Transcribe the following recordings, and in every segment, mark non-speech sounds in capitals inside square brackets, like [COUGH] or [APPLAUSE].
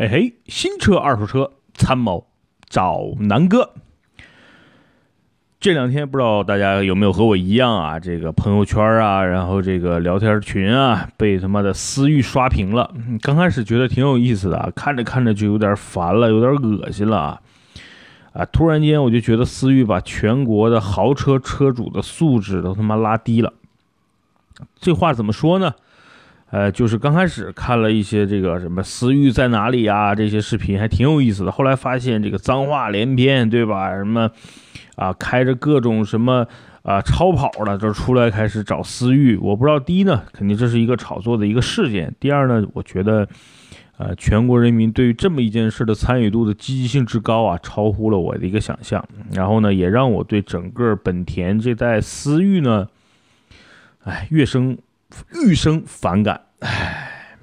哎嘿，新车二手车参谋找南哥。这两天不知道大家有没有和我一样啊？这个朋友圈啊，然后这个聊天群啊，被他妈的私域刷屏了。刚开始觉得挺有意思的，看着看着就有点烦了，有点恶心了啊！啊，突然间我就觉得思域把全国的豪车车主的素质都他妈拉低了。这话怎么说呢？呃，就是刚开始看了一些这个什么私域在哪里啊这些视频，还挺有意思的。后来发现这个脏话连篇，对吧？什么啊，开着各种什么啊超跑的就出来开始找私域。我不知道，第一呢，肯定这是一个炒作的一个事件；第二呢，我觉得，呃，全国人民对于这么一件事的参与度的积极性之高啊，超乎了我的一个想象。然后呢，也让我对整个本田这代思域呢，哎，越生。愈生反感，唉，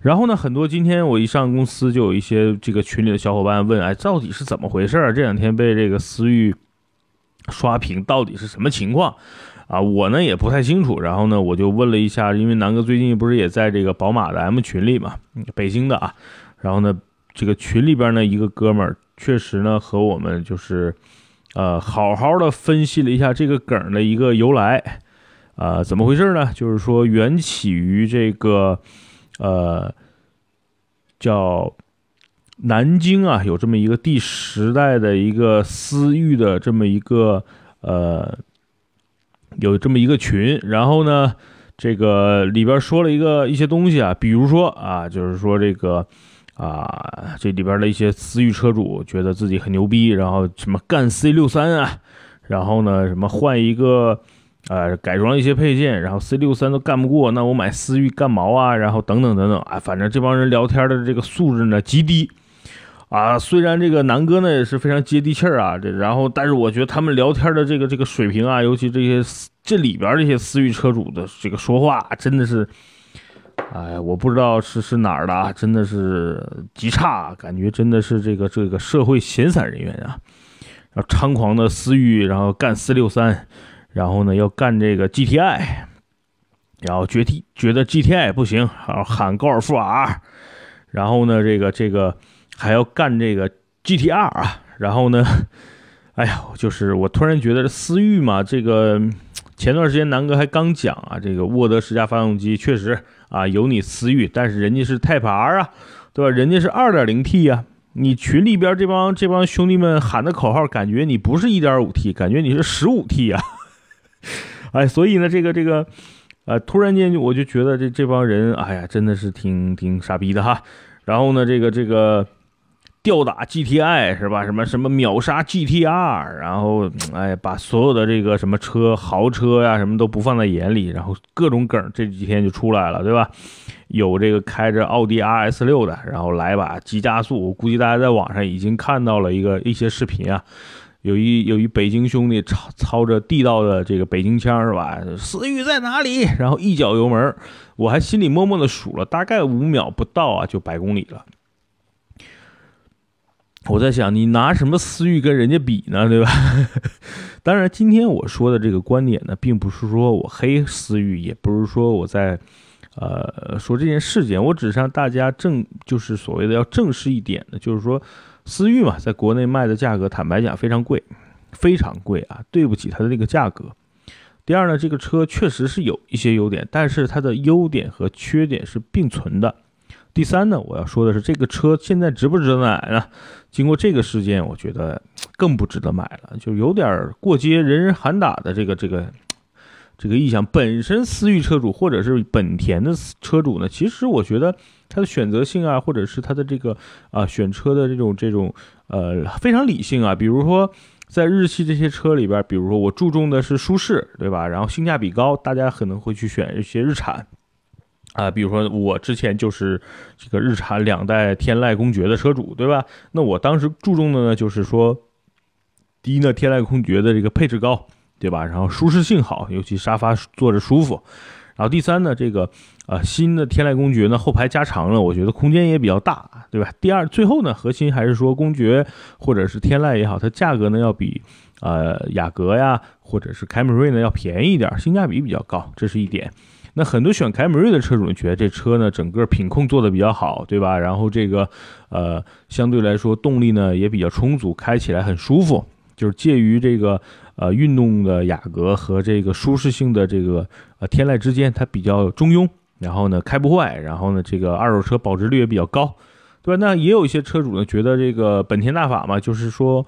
然后呢，很多今天我一上公司，就有一些这个群里的小伙伴问，哎，到底是怎么回事儿？这两天被这个思域刷屏，到底是什么情况？啊，我呢也不太清楚。然后呢，我就问了一下，因为南哥最近不是也在这个宝马的 M 群里嘛，北京的啊。然后呢，这个群里边呢，一个哥们儿确实呢和我们就是，呃，好好的分析了一下这个梗的一个由来。啊，怎么回事呢？就是说，缘起于这个，呃，叫南京啊，有这么一个第十代的一个私域的这么一个，呃，有这么一个群。然后呢，这个里边说了一个一些东西啊，比如说啊，就是说这个啊，这里边的一些私域车主觉得自己很牛逼，然后什么干 C 六三啊，然后呢，什么换一个。呃，改装一些配件，然后 C 六三都干不过，那我买思域干毛啊？然后等等等等啊，反正这帮人聊天的这个素质呢极低啊。虽然这个南哥呢也是非常接地气儿啊，这然后但是我觉得他们聊天的这个这个水平啊，尤其这些这里边这些思域车主的这个说话，真的是，哎，我不知道是是哪儿的啊，真的是极差，感觉真的是这个这个社会闲散人员啊，然后猖狂的思域，然后干四六三。然后呢，要干这个 GTI，然后觉得觉得 GTI 不行，然后喊高尔夫 R，然后呢，这个这个还要干这个 GTR 啊，然后呢，[LAUGHS] 哎呀，就是我突然觉得思域嘛，这个前段时间南哥还刚讲啊，这个沃德十佳发动机确实啊有你思域，但是人家是 Type R 啊，对吧？人家是 2.0T 呀。你群里边这帮这帮兄弟们喊的口号，感觉你不是 1.5T，感觉你是 15T 呀。[LAUGHS] 哎，所以呢，这个这个，呃，突然间就我就觉得这这帮人，哎呀，真的是挺挺傻逼的哈。然后呢，这个这个吊打 GTI 是吧？什么什么秒杀 GTR，然后哎，把所有的这个什么车豪车呀什么都不放在眼里，然后各种梗这几天就出来了，对吧？有这个开着奥迪 RS 六的，然后来把急加速，我估计大家在网上已经看到了一个一些视频啊。有一有一北京兄弟操操着地道的这个北京腔是吧？思域在哪里？然后一脚油门，我还心里默默的数了，大概五秒不到啊，就百公里了。我在想，你拿什么思域跟人家比呢？对吧？[LAUGHS] 当然，今天我说的这个观点呢，并不是说我黑思域，也不是说我在呃说这件事件，我只是让大家正就是所谓的要正视一点的，就是说。思域嘛，在国内卖的价格，坦白讲非常贵，非常贵啊，对不起它的那个价格。第二呢，这个车确实是有一些优点，但是它的优点和缺点是并存的。第三呢，我要说的是，这个车现在值不值得买呢？经过这个事件，我觉得更不值得买了，就有点过街，人人喊打的这个这个这个意向。本身思域车主或者是本田的车主呢，其实我觉得。它的选择性啊，或者是它的这个啊选车的这种这种呃非常理性啊。比如说在日系这些车里边，比如说我注重的是舒适，对吧？然后性价比高，大家可能会去选一些日产啊。比如说我之前就是这个日产两代天籁公爵的车主，对吧？那我当时注重的呢，就是说第一呢，天籁公爵的这个配置高，对吧？然后舒适性好，尤其沙发坐着舒服。然后第三呢，这个。啊，新的天籁公爵呢，后排加长了，我觉得空间也比较大，对吧？第二，最后呢，核心还是说公爵或者是天籁也好，它价格呢要比呃雅阁呀或者是凯美瑞呢要便宜一点，性价比比较高，这是一点。那很多选凯美瑞的车主觉得这车呢，整个品控做的比较好，对吧？然后这个呃，相对来说动力呢也比较充足，开起来很舒服，就是介于这个呃运动的雅阁和这个舒适性的这个呃天籁之间，它比较中庸。然后呢，开不坏，然后呢，这个二手车保值率也比较高，对吧？那也有一些车主呢，觉得这个本田大法嘛，就是说。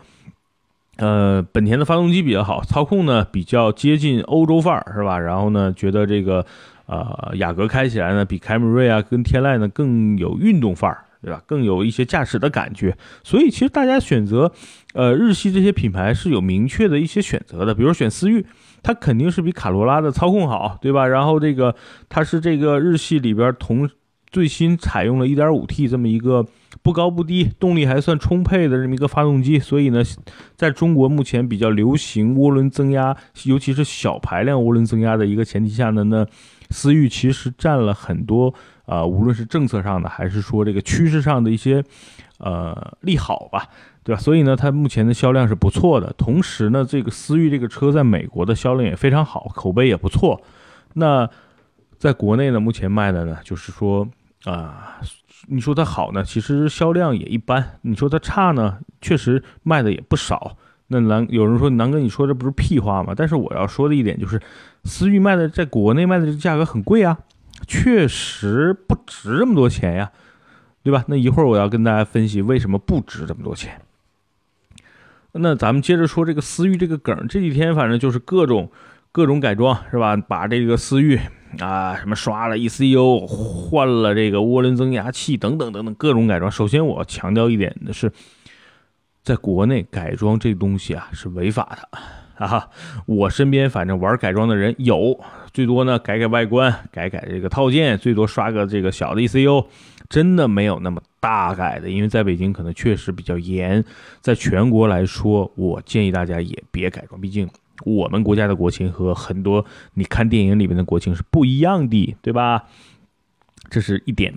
呃，本田的发动机比较好，操控呢比较接近欧洲范儿，是吧？然后呢，觉得这个呃雅阁开起来呢比凯美瑞啊跟天籁呢更有运动范儿，对吧？更有一些驾驶的感觉。所以其实大家选择呃日系这些品牌是有明确的一些选择的，比如选思域，它肯定是比卡罗拉的操控好，对吧？然后这个它是这个日系里边同最新采用了 1.5T 这么一个。不高不低，动力还算充沛的这么一个发动机，所以呢，[LAUGHS] 在中国目前比较流行涡轮增压，尤其是小排量涡轮增压的一个前提下呢，那思域其实占了很多啊，无论是政策上的还是说这个趋势上的一些呃利好吧，对吧？所以呢，它目前的销量是不错的。同时呢，这个思域这个车在美国的销量也非常好，口碑也不错。那在国内呢，目前卖的呢，就是说啊。你说它好呢，其实销量也一般。你说它差呢，确实卖的也不少。那南有人说南哥，你说这不是屁话吗？但是我要说的一点就是，思域卖的在国内卖的这个价格很贵啊，确实不值这么多钱呀，对吧？那一会儿我要跟大家分析为什么不值这么多钱。那咱们接着说这个思域这个梗，这几天反正就是各种各种改装，是吧？把这个思域。啊，什么刷了 ECU，换了这个涡轮增压器，等等等等各种改装。首先，我要强调一点的是，在国内改装这东西啊是违法的啊。我身边反正玩改装的人有，最多呢改改外观，改改这个套件，最多刷个这个小的 ECU，真的没有那么大改的。因为在北京可能确实比较严，在全国来说，我建议大家也别改装，毕竟。我们国家的国情和很多你看电影里面的国情是不一样的，对吧？这是一点。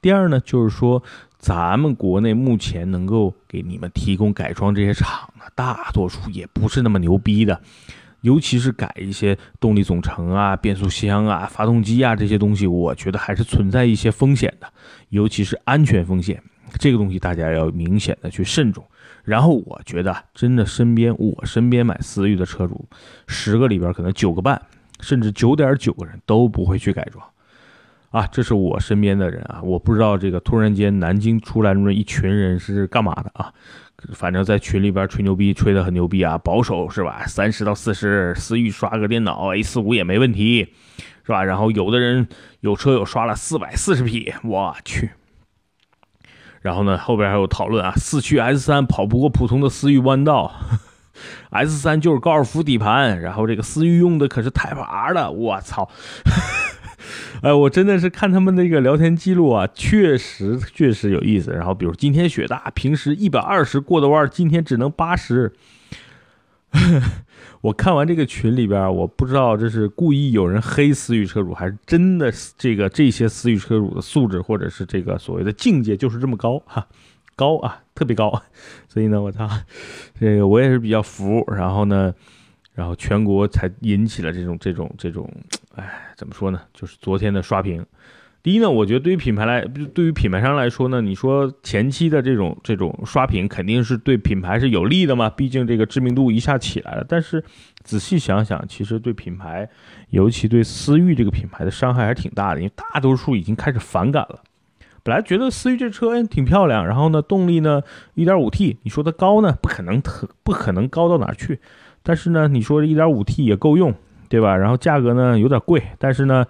第二呢，就是说咱们国内目前能够给你们提供改装这些厂呢，大多数也不是那么牛逼的，尤其是改一些动力总成啊、变速箱啊、发动机啊这些东西，我觉得还是存在一些风险的，尤其是安全风险，这个东西大家要明显的去慎重。然后我觉得，真的身边我身边买思域的车主，十个里边可能九个半，甚至九点九个人都不会去改装，啊，这是我身边的人啊，我不知道这个突然间南京出来那么一群人是干嘛的啊，反正在群里边吹牛逼，吹得很牛逼啊，保守是吧？三十到四十，思域刷个电脑 A 四五也没问题，是吧？然后有的人有车友刷了四百四十匹，我去。然后呢，后边还有讨论啊，四驱 S 三跑不过普通的思域弯道，[LAUGHS] S 三就是高尔夫底盘，然后这个思域用的可是 Type R 的，我操！[LAUGHS] 哎，我真的是看他们那个聊天记录啊，确实确实有意思。然后比如今天雪大，平时一百二十过的弯，今天只能八十。[LAUGHS] 我看完这个群里边，我不知道这是故意有人黑思域车主，还是真的这个这些思域车主的素质，或者是这个所谓的境界就是这么高哈，高啊，特别高。[LAUGHS] 所以呢，我操，这个我也是比较服。然后呢，然后全国才引起了这种这种这种，哎，怎么说呢？就是昨天的刷屏。第一呢，我觉得对于品牌来，对于品牌商来说呢，你说前期的这种这种刷屏肯定是对品牌是有利的嘛，毕竟这个知名度一下起来了。但是仔细想想，其实对品牌，尤其对思域这个品牌的伤害还是挺大的，因为大多数已经开始反感了。本来觉得思域这车哎挺漂亮，然后呢动力呢 1.5T，你说它高呢不可能特不可能高到哪儿去，但是呢你说 1.5T 也够用，对吧？然后价格呢有点贵，但是呢，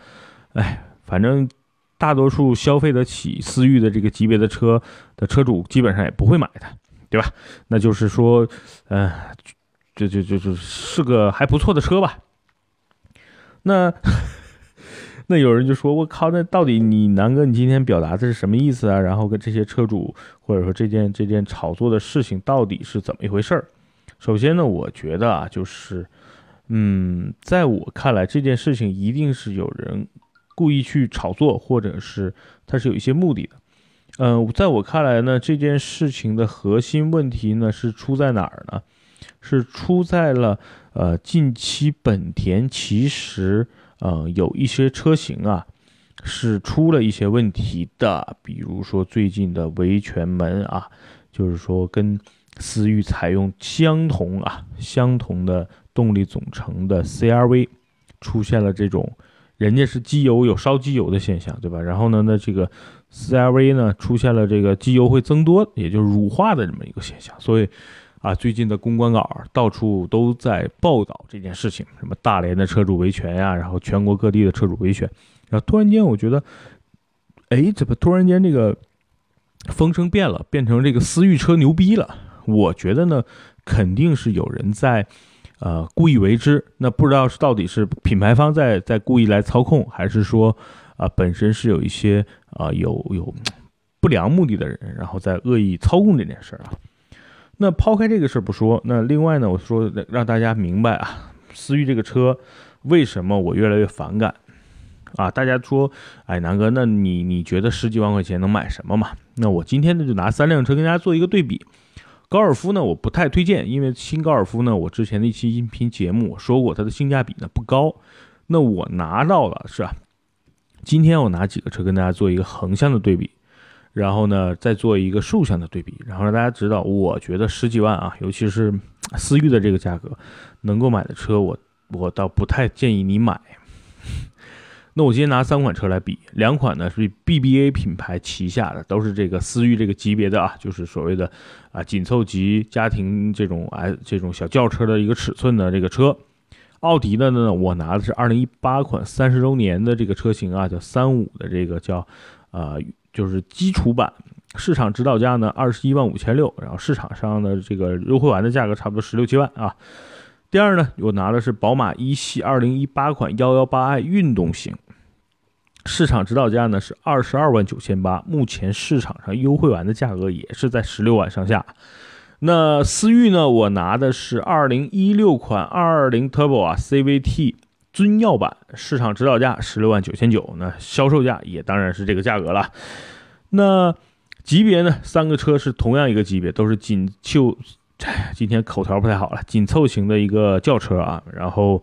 哎，反正。大多数消费得起思域的这个级别的车的车主，基本上也不会买的，对吧？那就是说，嗯，就就就就是个还不错的车吧。那 [LAUGHS] 那有人就说：“我靠，那到底你南哥，你今天表达的是什么意思啊？然后跟这些车主或者说这件这件炒作的事情到底是怎么一回事儿？”首先呢，我觉得啊，就是，嗯，在我看来，这件事情一定是有人。故意去炒作，或者是它是有一些目的的。嗯，在我看来呢，这件事情的核心问题呢是出在哪儿呢？是出在了呃，近期本田其实呃，有一些车型啊是出了一些问题的，比如说最近的维权门啊，就是说跟思域采用相同啊相同的动力总成的 CRV 出现了这种。人家是机油有烧机油的现象，对吧？然后呢，那这个 CRV 呢出现了这个机油会增多，也就是乳化的这么一个现象。所以啊，最近的公关稿到处都在报道这件事情，什么大连的车主维权呀，然后全国各地的车主维权。然后突然间，我觉得，哎，怎么突然间这个风声变了，变成这个思域车牛逼了？我觉得呢，肯定是有人在。呃，故意为之，那不知道是到底是品牌方在在故意来操控，还是说，啊，本身是有一些啊有有 [TSK] 不良目的的人，然后在恶意操控这件事儿啊。那抛开这个事儿不说，那另外呢，我说让大家明白啊，思域这个车为什么我越来越反感啊？大家说，哎，南哥，那你你觉得十几万块钱能买什么嘛？那我今天呢就拿三辆车跟大家做一个对比。高尔夫呢，我不太推荐，因为新高尔夫呢，我之前的一期音频节目我说过，它的性价比呢不高。那我拿到了是吧？今天我拿几个车跟大家做一个横向的对比，然后呢再做一个竖向的对比，然后让大家知道，我觉得十几万啊，尤其是思域的这个价格能够买的车，我我倒不太建议你买。那我今天拿三款车来比，两款呢是 BBA 品牌旗下的，都是这个思域这个级别的啊，就是所谓的啊紧凑级家庭这种哎这种小轿车的一个尺寸的这个车。奥迪的呢，我拿的是2018款三十周年的这个车型啊，叫三五的这个叫呃就是基础版，市场指导价呢二十一万五千六，然后市场上的这个优惠完的价格差不多十六七万啊。第二呢，我拿的是宝马一系2018款 118i 运动型。市场指导价呢是二十二万九千八，目前市场上优惠完的价格也是在十六万上下。那思域呢，我拿的是二零一六款二二零 Turbo 啊 CVT 尊耀版，市场指导价十六万九千九，那销售价也当然是这个价格了。那级别呢，三个车是同样一个级别，都是紧凑，今天口条不太好了，紧凑型的一个轿车啊。然后，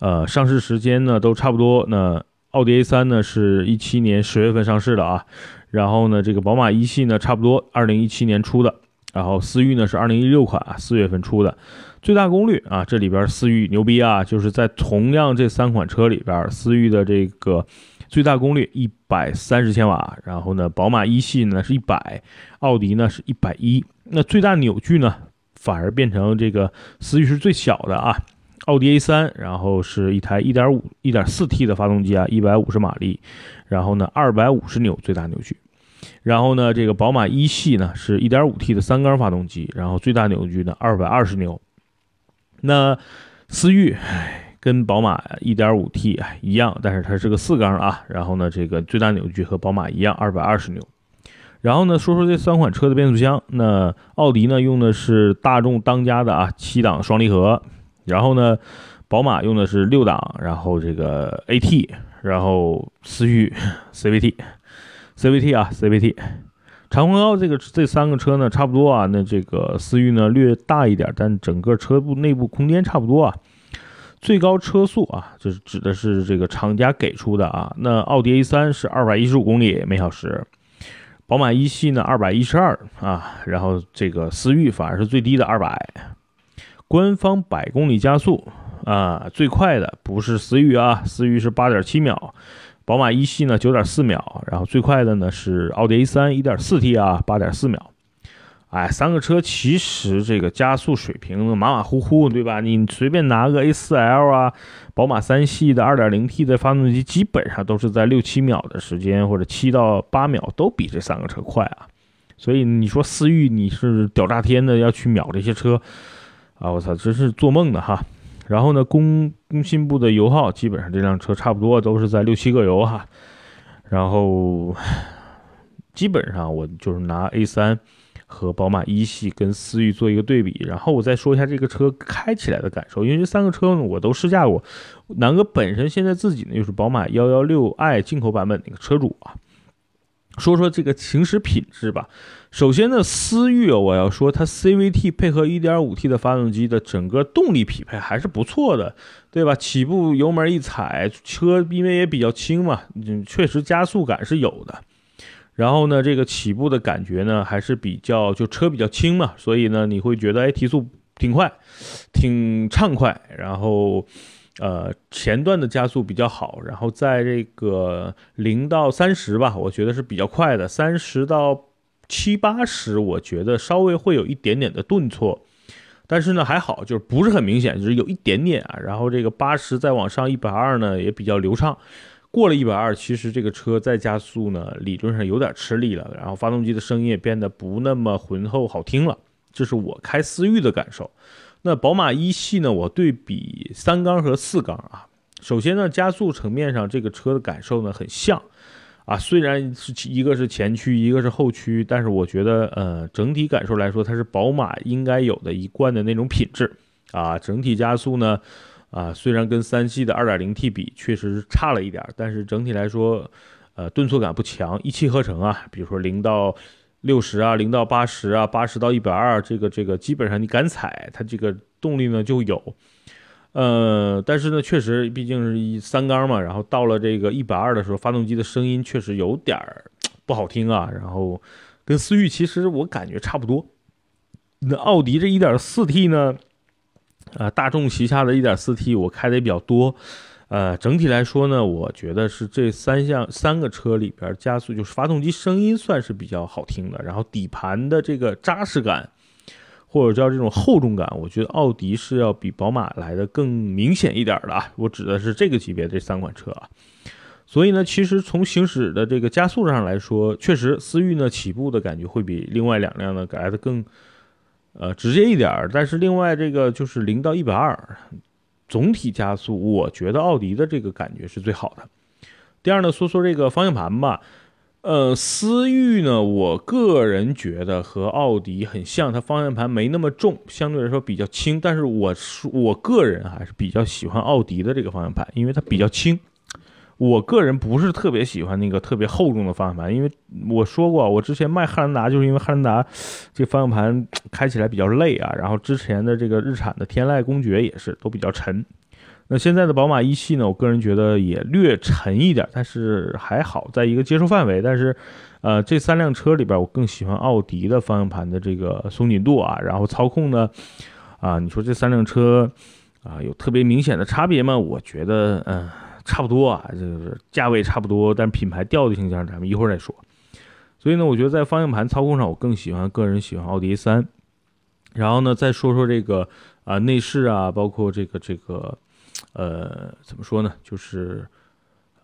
呃，上市时间呢都差不多。那奥迪 A3 呢是一七年十月份上市的啊，然后呢，这个宝马一系呢差不多二零一七年出的，然后思域呢是二零一六款啊四月份出的，最大功率啊这里边思域牛逼啊，就是在同样这三款车里边，思域的这个最大功率一百三十千瓦，然后呢，宝马一系呢是一百，奥迪呢是一百一，那最大扭矩呢反而变成这个思域是最小的啊。奥迪 A 三，然后是一台1.5、1.4T 的发动机啊，150马力，然后呢250牛最大扭矩，然后呢这个宝马一系呢是 1.5T 的三缸发动机，然后最大扭矩呢220牛。那思域跟宝马 1.5T 一样，但是它是个四缸啊，然后呢这个最大扭矩和宝马一样220牛。然后呢说说这三款车的变速箱，那奥迪呢用的是大众当家的啊七档双离合。然后呢，宝马用的是六档，然后这个 AT，然后思域 CVT，CVT 啊 CVT，长宽高这个这三个车呢差不多啊，那这个思域呢略大一点，但整个车部内部空间差不多啊。最高车速啊，就是指的是这个厂家给出的啊。那奥迪 A3 是二百一十五公里每小时，宝马一系呢二百一十二啊，然后这个思域反而是最低的二百。官方百公里加速啊，最快的不是思域啊，思域是八点七秒，宝马一系呢九点四秒，然后最快的呢是奥迪 A 三一点四 T 啊，八点四秒。哎，三个车其实这个加速水平马马虎虎，对吧？你随便拿个 A 四 L 啊，宝马三系的二点零 T 的发动机，基本上都是在六七秒的时间，或者七到八秒，都比这三个车快啊。所以你说思域你是屌炸天的要去秒这些车？啊，我操，真是做梦的哈！然后呢，工工信部的油耗基本上这辆车差不多都是在六七个油哈。然后基本上我就是拿 A3 和宝马一系跟思域做一个对比，然后我再说一下这个车开起来的感受，因为这三个车呢我都试驾过。南哥本身现在自己呢又是宝马 116i 进口版本那个车主啊，说说这个行驶品质吧。首先呢，思域我要说它 CVT 配合 1.5T 的发动机的整个动力匹配还是不错的，对吧？起步油门一踩，车因为也比较轻嘛，确实加速感是有的。然后呢，这个起步的感觉呢还是比较，就车比较轻嘛，所以呢你会觉得哎提速挺快，挺畅快。然后。呃，前段的加速比较好，然后在这个零到三十吧，我觉得是比较快的。三十到七八十，我觉得稍微会有一点点的顿挫，但是呢还好，就是不是很明显，就是有一点点啊。然后这个八十再往上一百二呢，也比较流畅。过了一百二，其实这个车再加速呢，理论上有点吃力了。然后发动机的声音也变得不那么浑厚好听了，这是我开思域的感受。那宝马一系呢？我对比三缸和四缸啊，首先呢，加速层面上这个车的感受呢很像，啊，虽然是一个是前驱，一个是后驱，但是我觉得呃整体感受来说，它是宝马应该有的一贯的那种品质啊。整体加速呢，啊，虽然跟三系的 2.0T 比确实差了一点，但是整体来说，呃，顿挫感不强，一气呵成啊。比如说零到六十啊，零到八十啊，八十到一百二，这个这个基本上你敢踩，它这个动力呢就有，呃，但是呢，确实毕竟是一三缸嘛，然后到了这个一百二的时候，发动机的声音确实有点儿不好听啊，然后跟思域其实我感觉差不多。那奥迪这一点四 T 呢，啊，大众旗下的一点四 T 我开的也比较多。呃，整体来说呢，我觉得是这三项三个车里边加速就是发动机声音算是比较好听的，然后底盘的这个扎实感，或者叫这种厚重感，我觉得奥迪是要比宝马来的更明显一点的啊。我指的是这个级别这三款车啊。所以呢，其实从行驶的这个加速上来说，确实思域呢起步的感觉会比另外两辆呢来的更呃直接一点儿，但是另外这个就是零到一百二。总体加速，我觉得奥迪的这个感觉是最好的。第二呢，说说这个方向盘吧。呃，思域呢，我个人觉得和奥迪很像，它方向盘没那么重，相对来说比较轻。但是我是我个人还是比较喜欢奥迪的这个方向盘，因为它比较轻。我个人不是特别喜欢那个特别厚重的方向盘，因为我说过，我之前卖汉兰达就是因为汉兰达这方向盘开起来比较累啊。然后之前的这个日产的天籁、公爵也是都比较沉。那现在的宝马一系呢，我个人觉得也略沉一点，但是还好，在一个接受范围。但是，呃，这三辆车里边，我更喜欢奥迪的方向盘的这个松紧度啊。然后操控呢，啊，你说这三辆车啊有特别明显的差别吗？我觉得，嗯。差不多啊，就是价位差不多，但是品牌调性上咱们一会儿再说。所以呢，我觉得在方向盘操控上，我更喜欢个人喜欢奥迪 A3。然后呢，再说说这个啊内饰啊，包括这个这个呃怎么说呢，就是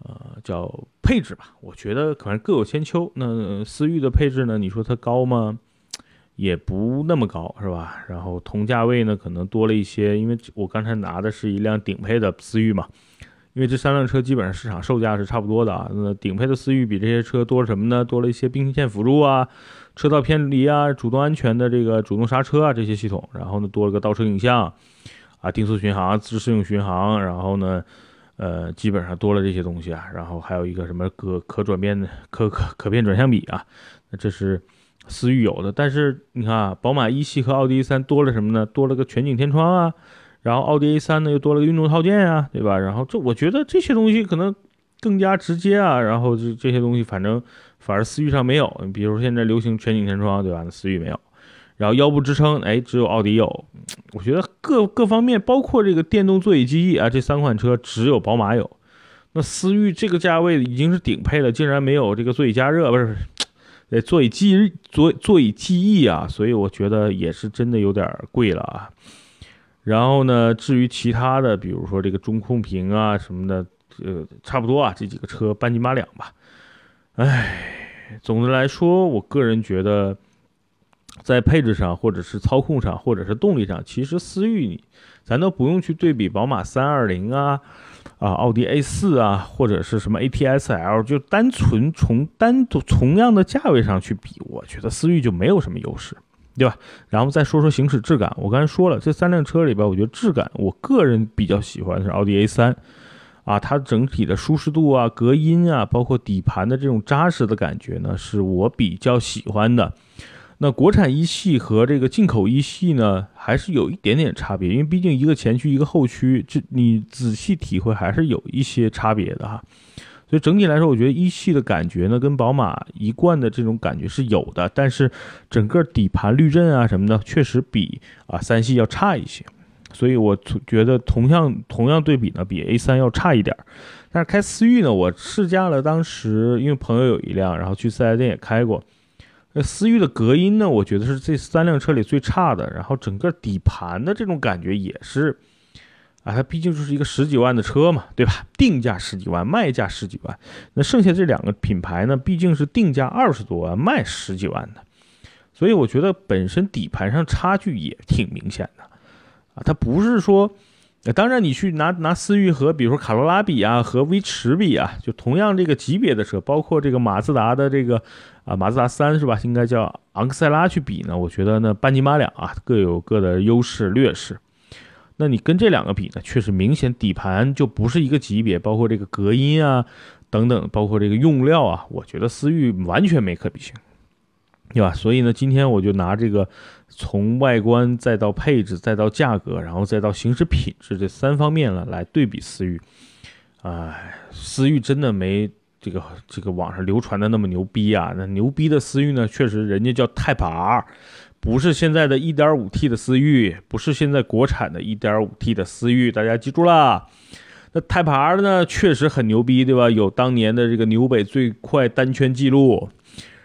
呃叫配置吧。我觉得可能各有千秋。那思域的配置呢，你说它高吗？也不那么高，是吧？然后同价位呢，可能多了一些，因为我刚才拿的是一辆顶配的思域嘛。因为这三辆车基本上市场售价是差不多的啊，那顶配的思域比这些车多了什么呢？多了一些并线辅助啊、车道偏离啊、主动安全的这个主动刹车啊这些系统，然后呢多了个倒车影像啊、定速巡航、自适应巡航，然后呢，呃，基本上多了这些东西啊，然后还有一个什么可可转变的可可可变转向比啊，那这是思域有的，但是你看，宝马一系和奥迪 A 三多了什么呢？多了个全景天窗啊。然后奥迪 A 三呢又多了个运动套件啊，对吧？然后这我觉得这些东西可能更加直接啊。然后这这些东西反正反而思域上没有，比如现在流行全景天窗，对吧？那思域没有。然后腰部支撑，哎，只有奥迪有。我觉得各各方面，包括这个电动座椅记忆啊，这三款车只有宝马有。那思域这个价位已经是顶配了，竟然没有这个座椅加热，不是？哎，[TSK] 座椅记忆座座椅记忆啊，所以我觉得也是真的有点贵了啊。然后呢，至于其他的，比如说这个中控屏啊什么的，呃，差不多啊，这几个车半斤八两吧。哎，总的来说，我个人觉得，在配置上，或者是操控上，或者是动力上，其实思域，咱都不用去对比宝马三二零啊，啊，奥迪 A 四啊，或者是什么 A T S L，就单纯从单独同样的价位上去比，我觉得思域就没有什么优势。对吧？然后再说说行驶质感。我刚才说了，这三辆车里边，我觉得质感，我个人比较喜欢的是奥迪 A 三，啊，它整体的舒适度啊、隔音啊，包括底盘的这种扎实的感觉呢，是我比较喜欢的。那国产一系和这个进口一系呢，还是有一点点差别，因为毕竟一个前驱一个后驱，这你仔细体会还是有一些差别的哈。所以整体来说，我觉得一系的感觉呢，跟宝马一贯的这种感觉是有的，但是整个底盘滤震啊什么的，确实比啊三系要差一些。所以我觉得同样同样对比呢，比 A 三要差一点。但是开思域呢，我试驾了，当时因为朋友有一辆，然后去四 S 店也开过。那思域的隔音呢，我觉得是这三辆车里最差的。然后整个底盘的这种感觉也是。啊，它毕竟就是一个十几万的车嘛，对吧？定价十几万，卖价十几万。那剩下这两个品牌呢，毕竟是定价二十多万，卖十几万的。所以我觉得本身底盘上差距也挺明显的。啊，它不是说，当然你去拿拿思域和比如说卡罗拉比啊，和威驰比啊，就同样这个级别的车，包括这个马自达的这个啊马自达三是吧？应该叫昂克赛拉去比呢，我觉得呢半斤八两啊，各有各的优势劣势。那你跟这两个比呢，确实明显底盘就不是一个级别，包括这个隔音啊等等，包括这个用料啊，我觉得思域完全没可比性，对吧？所以呢，今天我就拿这个从外观再到配置再到价格，然后再到行驶品质这三方面了来对比思域。哎，思域真的没这个这个网上流传的那么牛逼啊！那牛逼的思域呢，确实人家叫 Type R。不是现在的 1.5T 的思域，不是现在国产的 1.5T 的思域，大家记住了。那 Type R 呢，确实很牛逼，对吧？有当年的这个纽北最快单圈记录，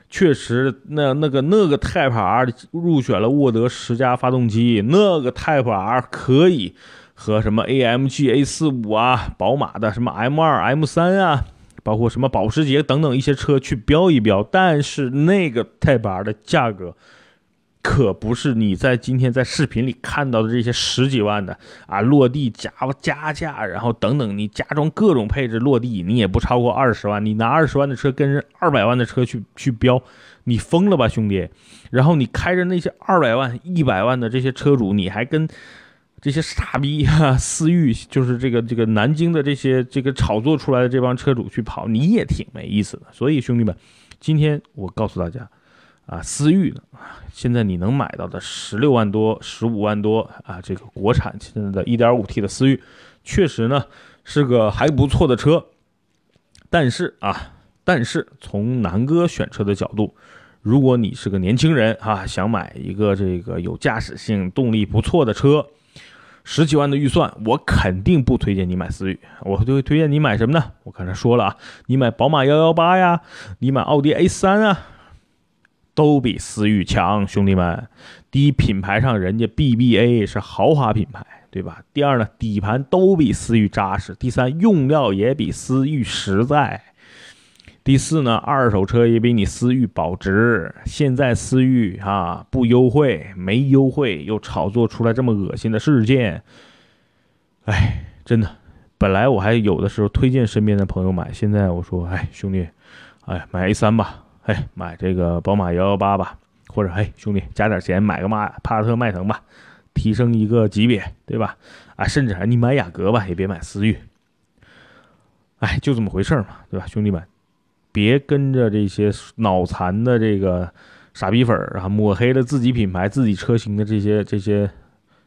确实，那那个那个 Type R 入选了沃德十佳发动机，那个 Type R 可以和什么 AMG A45 啊、宝马的什么 M2、M3 啊，包括什么保时捷等等一些车去标一标，但是那个 Type R 的价格。可不是你在今天在视频里看到的这些十几万的啊，落地加加价，然后等等，你加装各种配置落地，你也不超过二十万。你拿二十万的车跟人二百万的车去去飙，你疯了吧，兄弟？然后你开着那些二百万、一百万的这些车主，你还跟这些傻逼哈思域，就是这个这个南京的这些这个炒作出来的这帮车主去跑，你也挺没意思的。所以兄弟们，今天我告诉大家。啊，思域呢？现在你能买到的十六万多、十五万多啊，这个国产现在的一点五 T 的思域，确实呢是个还不错的车。但是啊，但是从南哥选车的角度，如果你是个年轻人啊，想买一个这个有驾驶性、动力不错的车，十几万的预算，我肯定不推荐你买思域。我就会推荐你买什么呢？我刚才说了啊，你买宝马幺幺八呀，你买奥迪 A 三啊。都比思域强，兄弟们。第一，品牌上人家 BBA 是豪华品牌，对吧？第二呢，底盘都比思域扎实。第三，用料也比思域实在。第四呢，二手车也比你思域保值。现在思域啊不优惠，没优惠又炒作出来这么恶心的事件，哎，真的。本来我还有的时候推荐身边的朋友买，现在我说，哎，兄弟，哎，买 A 三吧。哎，买这个宝马幺幺八吧，或者哎，兄弟加点钱买个马帕萨特迈腾吧，提升一个级别，对吧？啊，甚至还你买雅阁吧，也别买思域。哎，就这么回事嘛，对吧，兄弟们？别跟着这些脑残的这个傻逼粉儿啊，抹黑了自己品牌、自己车型的这些这些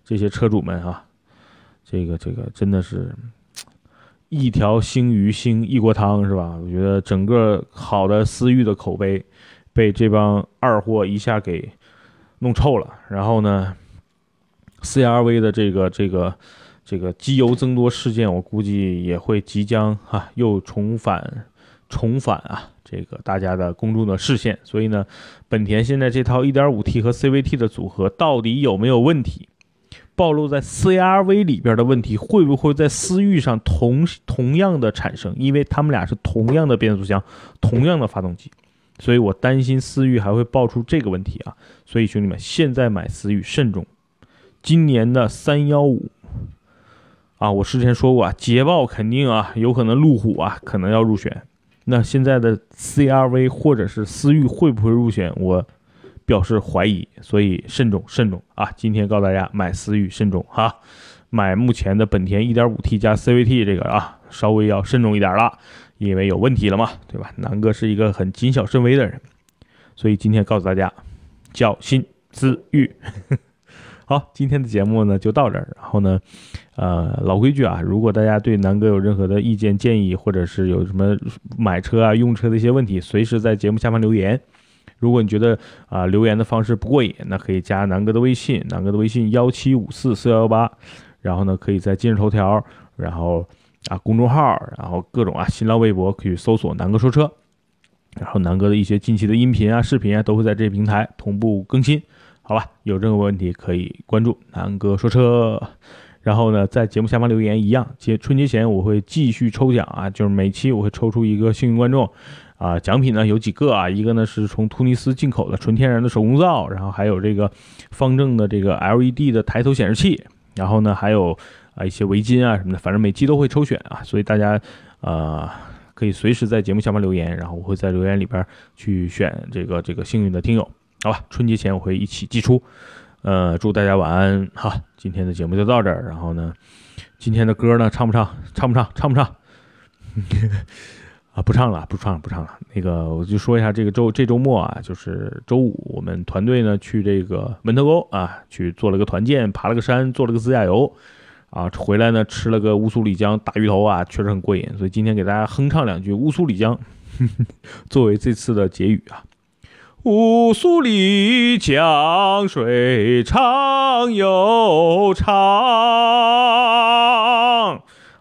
这些车主们啊，这个这个真的是。一条腥鱼腥一锅汤是吧？我觉得整个好的思域的口碑被这帮二货一下给弄臭了。然后呢，CRV 的这个这个这个机油增多事件，我估计也会即将哈又重返重返啊这个大家的公众的视线。所以呢，本田现在这套 1.5T 和 CVT 的组合到底有没有问题？暴露在 CRV 里边的问题会不会在思域上同同样的产生？因为他们俩是同样的变速箱，同样的发动机，所以我担心思域还会爆出这个问题啊！所以兄弟们，现在买思域慎重。今年的三幺五啊，我之前说过啊，捷豹肯定啊有可能，路虎啊可能要入选。那现在的 CRV 或者是思域会不会入选？我。表示怀疑，所以慎重慎重啊！今天告诉大家，买思域慎重哈，买目前的本田 1.5T 加 CVT 这个啊，稍微要慎重一点了，因为有问题了嘛，对吧？南哥是一个很谨小慎微的人，所以今天告诉大家，小心思域。[LAUGHS] 好，今天的节目呢就到这儿。然后呢，呃，老规矩啊，如果大家对南哥有任何的意见建议，或者是有什么买车啊、用车的一些问题，随时在节目下方留言。如果你觉得啊留言的方式不过瘾，那可以加南哥的微信，南哥的微信幺七五四四幺幺八。然后呢，可以在今日头条，然后啊公众号，然后各种啊新浪微博可以搜索南哥说车。然后南哥的一些近期的音频啊、视频啊，都会在这平台同步更新。好吧，有任何问题可以关注南哥说车，然后呢，在节目下方留言一样。节春节前我会继续抽奖啊，就是每期我会抽出一个幸运观众，啊，奖品呢有几个啊，一个呢是从突尼斯进口的纯天然的手工皂，然后还有这个方正的这个 LED 的抬头显示器，然后呢还有啊一些围巾啊什么的，反正每期都会抽选啊，所以大家呃可以随时在节目下方留言，然后我会在留言里边去选这个这个幸运的听友。好吧，春节前我会一起寄出，呃，祝大家晚安哈。今天的节目就到这儿，然后呢，今天的歌呢，唱不唱？唱不唱？唱不唱？[LAUGHS] 啊，不唱了，不唱了，不唱了。那个，我就说一下，这个周这周末啊，就是周五，我们团队呢去这个门头沟啊，去做了个团建，爬了个山，做了个自驾游，啊，回来呢吃了个乌苏里江大鱼头啊，确实很过瘾。所以今天给大家哼唱两句乌苏里江，[LAUGHS] 作为这次的结语啊。乌苏里江水长又长，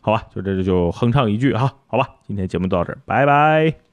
好吧，就这就哼唱一句哈，好吧，今天节目到这儿，拜拜。